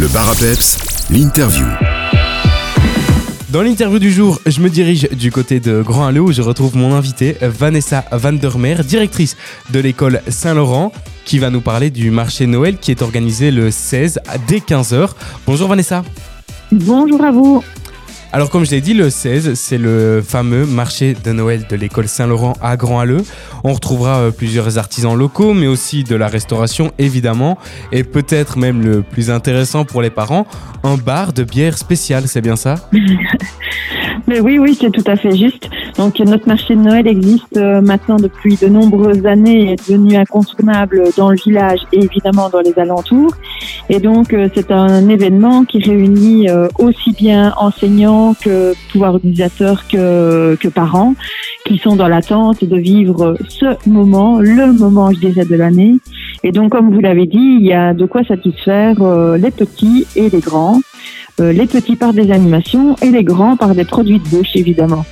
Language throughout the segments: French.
Le bar à peps, l'interview. Dans l'interview du jour, je me dirige du côté de Grand Alleux où je retrouve mon invitée Vanessa Vandermeer, directrice de l'école Saint-Laurent, qui va nous parler du marché Noël qui est organisé le 16 dès 15h. Bonjour Vanessa. Bonjour à vous. Alors comme je l'ai dit, le 16, c'est le fameux marché de Noël de l'école Saint-Laurent à Grand-Halleux. On retrouvera euh, plusieurs artisans locaux, mais aussi de la restauration évidemment, et peut-être même le plus intéressant pour les parents, un bar de bière spéciale, c'est bien ça? Mais oui, oui, c'est tout à fait juste. Donc notre marché de Noël existe euh, maintenant depuis de nombreuses années et est devenu incontournable dans le village et évidemment dans les alentours. Et donc euh, c'est un événement qui réunit aussi bien enseignants que pouvoir organisateur que, que parents qui sont dans l'attente de vivre ce moment, le moment, je dirais, de l'année. Et donc, comme vous l'avez dit, il y a de quoi satisfaire euh, les petits et les grands. Euh, les petits par des animations et les grands par des produits de bouche, évidemment.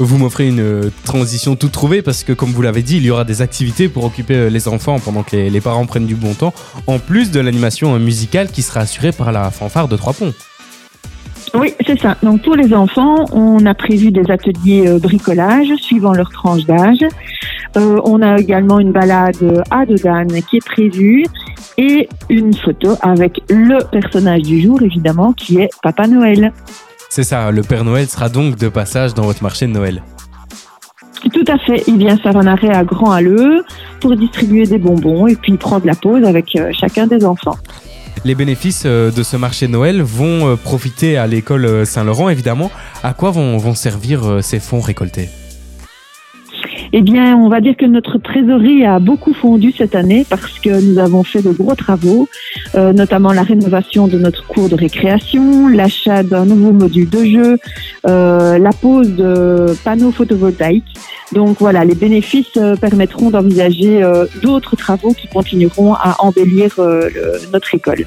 Vous m'offrez une euh, transition toute trouvée parce que, comme vous l'avez dit, il y aura des activités pour occuper les enfants pendant que les, parents prennent du bon temps, en plus de l'animation musicale qui sera assurée par la fanfare de Trois Ponts. Oui, c'est ça. Donc pour les enfants, on a prévu des ateliers euh, bricolage suivant leur tranche d'âge. Euh, on a également une balade à deux qui est prévue et une photo avec le personnage du jour, évidemment, qui est Papa Noël. C'est ça, le Père Noël sera donc de passage dans votre marché de Noël. Tout à fait. Il vient faire un arrêt à Grand Halleux pour distribuer des bonbons et puis prendre la pause avec euh, chacun des enfants. Les bénéfices euh, de ce marché de Noël vont euh, profiter à l'école Saint-Laurent, évidemment. À quoi vont, vont servir ces fonds récoltés? Eh bien, on va dire que notre trésorerie a beaucoup fondu cette année parce que nous avons fait de gros travaux, notamment la rénovation de notre cours de récréation, l'achat d'un nouveau module de jeu, la pose de panneaux photovoltaïques. Donc voilà, les bénéfices permettront d'envisager d'autres travaux qui continueront à embellir notre école.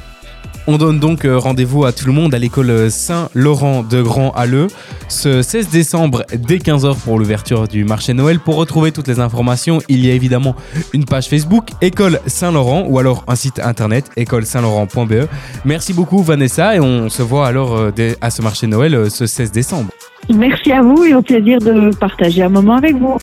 On donne donc euh, rendez-vous à tout le monde à l'école Saint-Laurent de Grand-Halleux ce 16 décembre dès 15h pour l'ouverture du marché Noël. Pour retrouver toutes les informations, il y a évidemment une page Facebook École Saint-Laurent ou alors un site internet école-saint-laurent.be. Merci beaucoup Vanessa et on se voit alors euh, à ce marché Noël euh, ce 16 décembre. Merci à vous et au plaisir de partager un moment avec vous.